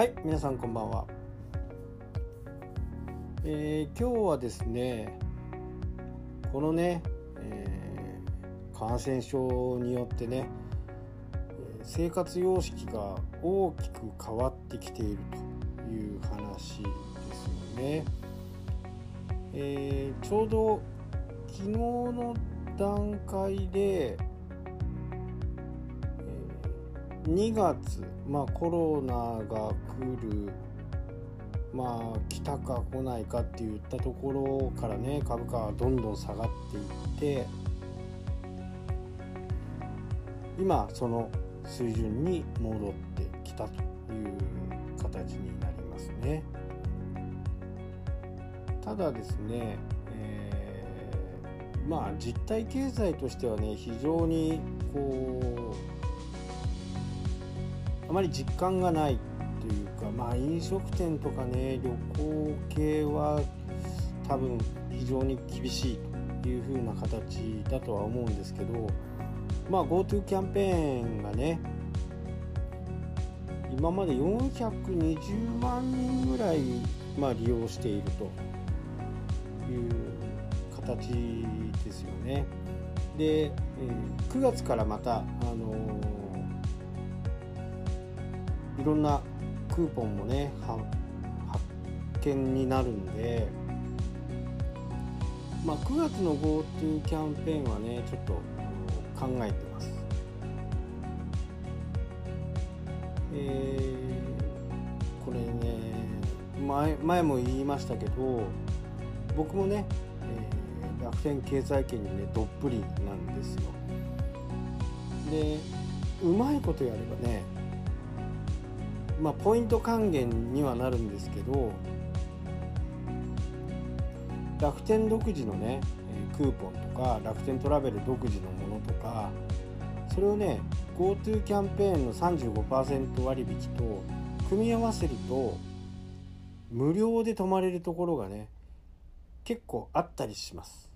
はい皆さんこんばんは、えー、今日はですねこのね、えー、感染症によってね生活様式が大きく変わってきているという話ですよね、えー、ちょうど昨日の段階で2月、まあ、コロナが来る、まあ、来たか来ないかっていったところからね株価はどんどん下がっていって今その水準に戻ってきたという形になりますね。ただですね、えー、まあ実体経済としてはね非常にこうあまり実感がないというかまあ飲食店とかね旅行系は多分非常に厳しいという風な形だとは思うんですけどまあ GoTo キャンペーンがね今まで420万人ぐらい、まあ、利用しているという形ですよね。で、9月からまた、あのいろんなクーポンもね発見になるんで、まあ、9月の GoTo キャンペーンはねちょっと考えてます。えー、これね前前も言いましたけど僕もね、えー、楽天経済圏にねどっぷりなんですよ。でうまいことやればねまあ、ポイント還元にはなるんですけど楽天独自のねクーポンとか楽天トラベル独自のものとかそれをね GoTo キャンペーンの35%割引と組み合わせると無料で泊まれるところがね結構あったりします。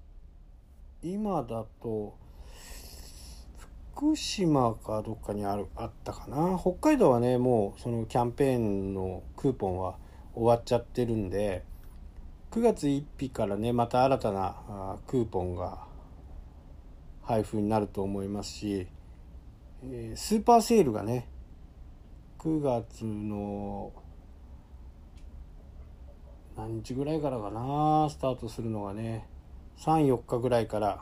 今だと福島かどっかにあるあったかな？北海道はねもうそのキャンペーンのクーポンは終わっちゃってるんで9月1日からねまた新たなクーポンが配布になると思いますし、え、スーパーセールがね9月の何日ぐらいからかなスタートするのがね34日ぐらいから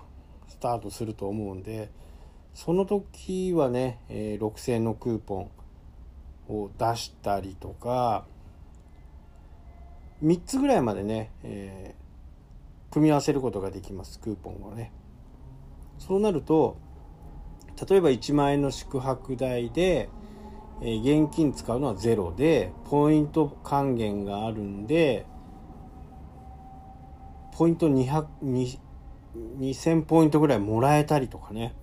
スタートすると思うんでその時はね、えー、6000円のクーポンを出したりとか、3つぐらいまでね、えー、組み合わせることができます、クーポンをね。そうなると、例えば1万円の宿泊代で、えー、現金使うのはゼロで、ポイント還元があるんで、ポイント200、2000ポイントぐらいもらえたりとかね。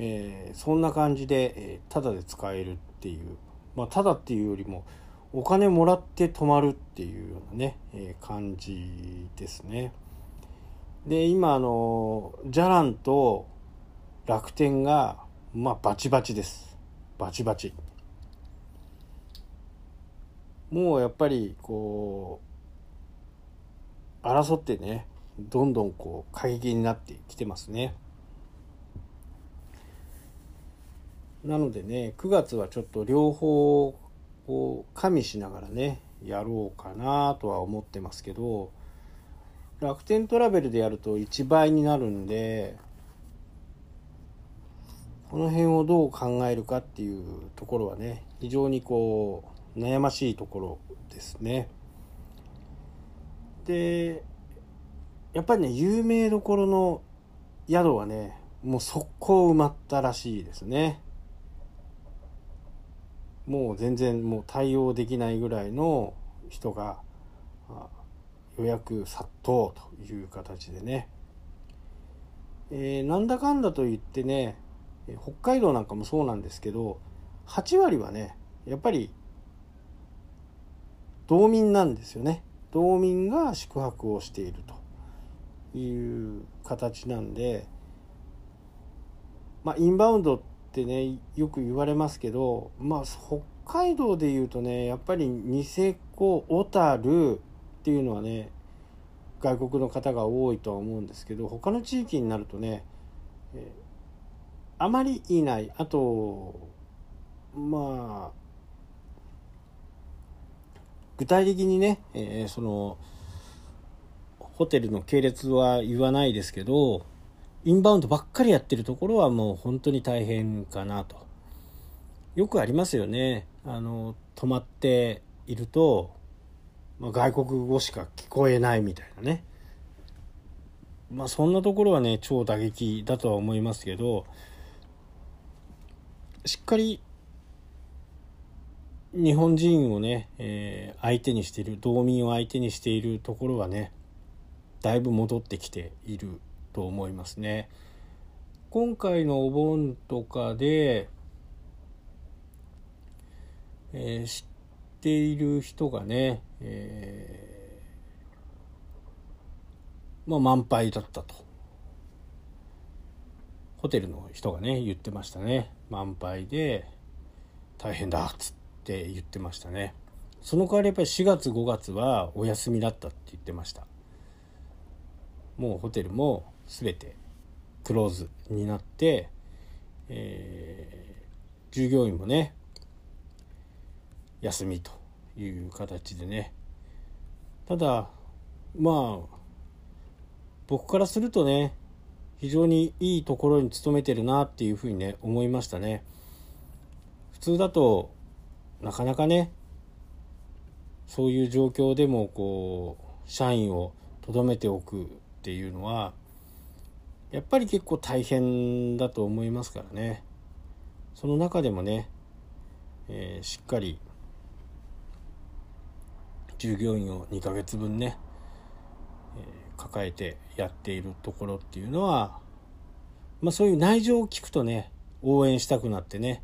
えー、そんな感じで、えー、ただで使えるっていう、まあ、ただっていうよりもお金もらって泊まるっていうようなね、えー、感じですね。で今あのじゃらんと楽天がまあバチバチですバチバチもうやっぱりこう争ってねどんどんこう過激になってきてますね。なのでね9月はちょっと両方を加味しながらねやろうかなとは思ってますけど楽天トラベルでやると1倍になるんでこの辺をどう考えるかっていうところはね非常にこう悩ましいところですね。でやっぱりね有名どころの宿はねもう速攻埋まったらしいですね。もう全然もう対応できないぐらいの人が予約殺到という形でね、えー、なんだかんだと言ってね北海道なんかもそうなんですけど8割はねやっぱり道民なんですよね。道民が宿泊をしているという形なんでまあインバウンドってねよく言われますけどまあ北海道でいうとねやっぱりニセコ小樽っていうのはね外国の方が多いとは思うんですけど他の地域になるとね、え、あまりいない。あとまあ具体的にね、えー、そのホテルの系列は言わないですけどインバウンドばっかりやってるところはもう本当に大変かなと。よくありますよね。あの泊まっていると、まあ、外国語しか聞こえないみたいなね。まあそんなところはね超打撃だとは思いますけどしっかり日本人をね、えー、相手にしている道民を相手にしているところはねだいぶ戻ってきていると思いますね。今回のお盆とかで、えー、知っている人がね、えー、まあ満杯だったと。ホテルの人がね、言ってましたね。満杯で大変だっつって言ってましたね。その代わりやっぱり4月5月はお休みだったって言ってました。もうホテルも全てクローズになって、えー、従業員もね休みという形でね。ただまあ僕からするとね非常にいいところに勤めてるなっていうふうにね思いましたね。普通だとなかなかねそういう状況でもこう社員をとどめておくっていうのはやっぱり結構大変だと思いますからねその中でもね、えー、しっかり従業員を2ヶ月分ね、えー、抱えてやっているところっていうのは、まあ、そういう内情を聞くとね応援したくなってね、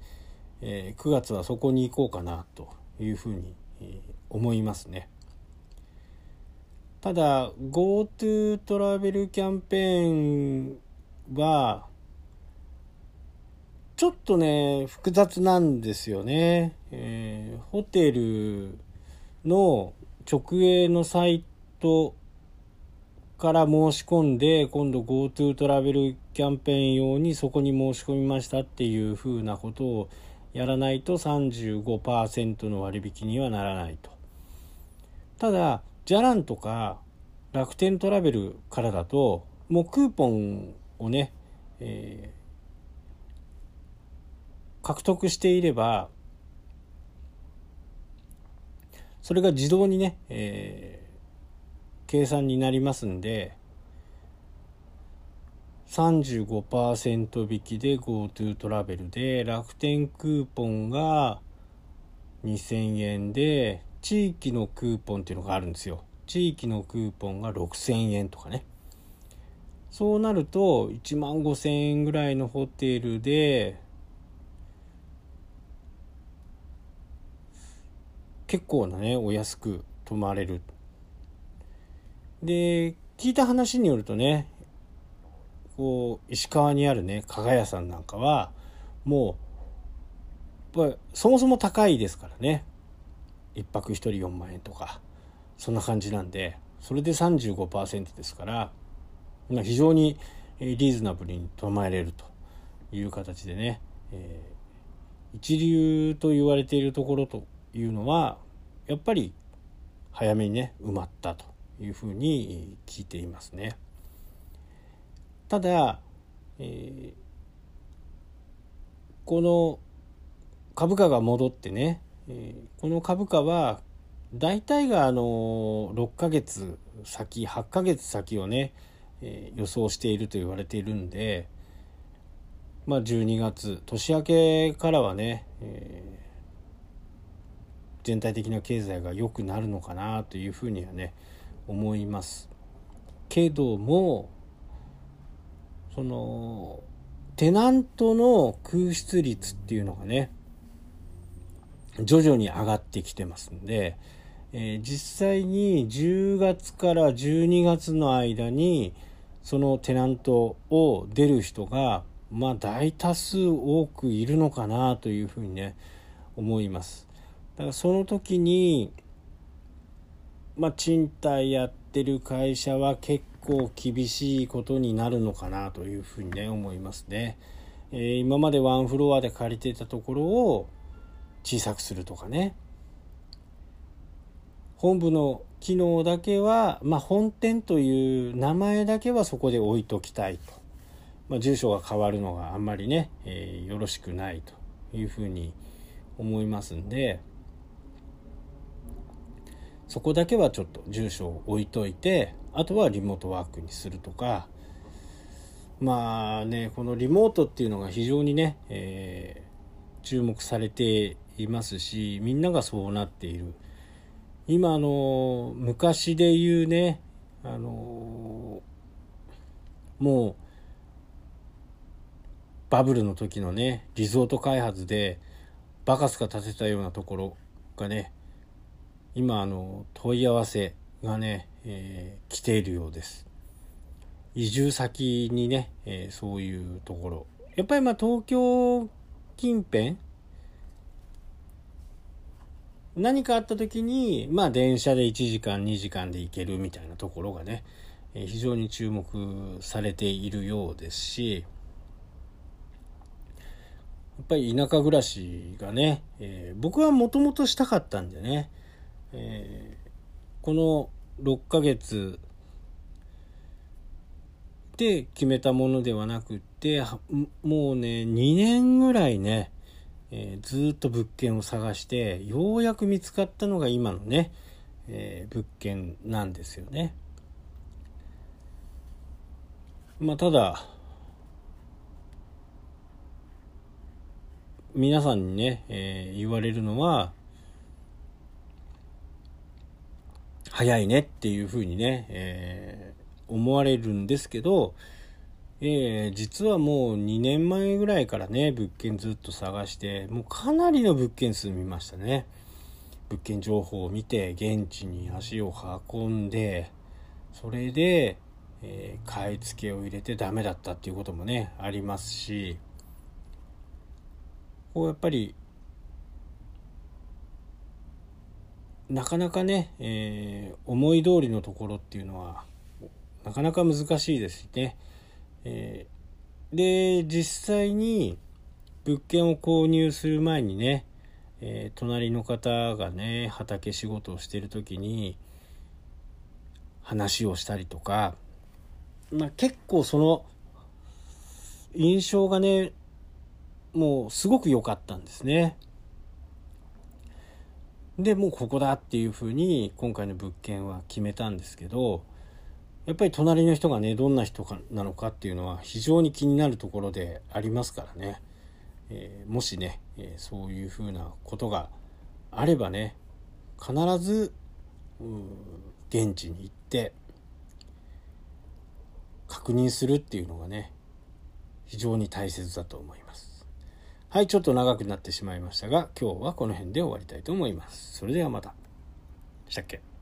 えー、9月はそこに行こうかなというふうに、思いますね。ただ GoTo トラベルキャンペーンはちょっとね複雑なんですよね、えー、ホテルの直営のサイトから申し込んで今度 GoTo トラベルキャンペーン用にそこに申し込みましたっていうふうなことをやらないと35%の割引にはならないと。ただじゃらんとか楽天トラベルからだともうクーポンをね、えー、獲得していればそれが自動にね、えー、計算になりますんで35%引きで GoTo トラベルで楽天クーポンが2000円で地域のクーポンっていうのがあるんですよ。地域のクーポンが6000円とかね。そうなると1万5000円ぐらいのホテルで結構なねお安く泊まれる。で聞いた話によるとねこう石川にあるね加賀屋さんなんかはもうやっぱそもそも高いですからね。1泊1人4万円とかそんな感じなんでそれで35%ですからま非常にリーズナブルに泊まれるという形でね、えー、一流と言われているところというのはやっぱり早めにね埋まったというふうに聞いていますね。ただ、えー、この株価が戻ってね、え、この株価は大体があの6ヶ月先8ヶ月先をね、え、予想していると言われているんでまあ12月年明けからはね、え、全体的な経済が良くなるのかなというふうにはね思います。けどもそのテナントの空室率っていうのがね徐々に上がってきてますんで、えー、実際に10月から12月の間にそのテナントを出る人がまあ大多数多くいるのかなというふうにね思います。だからその時にまあ賃貸やってる会社は結構厳しいことになるのかなというふうにね思いますね。えー、今までワンフロアで借りてたところを小さくするとかね。本部の機能だけは、まあ、本店という名前だけはそこで置いときたいと、まあ、住所が変わるのがあんまりね、えー、よろしくないというふうに思いますんで。そこだけはちょっと住所を置いといてあとはリモートワークにするとか。まあねこのリモートっていうのが非常にね、えー、注目されていますしみんながそうなっている。今あの昔で言うねあのもうバブルの時のねリゾート開発でバカスカ建てたようなところがね今あの問い合わせがね、えー、来ているようです。移住先にね、えー、そういうところ。やっぱりまあ東京近辺何かあった時に、まあ電車で1時間2時間で行けるみたいなところがね、え非常に注目されているようですし、やっぱり田舎暮らしがね、えー、僕はもともとしたかったんでね、えー、この6ヶ月で決めたものではなくてもうね2年ぐらいねえー、ずっと物件を探してようやく見つかったのが今のね、えー、物件なんですよね。まあただ皆さんにね、えー、言われるのは早いねっていうふうにね、えー、思われるんですけどえー、実はもう2年前ぐらいからね、物件ずっと探して、もうかなりの物件数見ましたね。物件情報を見て、現地に足を運んで、それで、えー、買い付けを入れてダメだったっていうこともね、ありますし、こうやっぱり、なかなかね、えー、思い通りのところっていうのは、なかなか難しいですしね。えー、で実際に物件を購入する前にね、えー、隣の方がね畑仕事をしてる時に話をしたりとか、まあ、結構その印象がねもうすごく良かったんですね。でもうここだっていうふうに今回の物件は決めたんですけどやっぱり隣の人がねどんな人かなのかっていうのは非常に気になるところでありますからね、えー、もしね、えー、そういうふうなことがあればね必ず現地に行って確認するっていうのがね非常に大切だと思います。はいちょっと長くなってしまいましたが今日はこの辺で終わりたいと思います。それではまた。したっけ？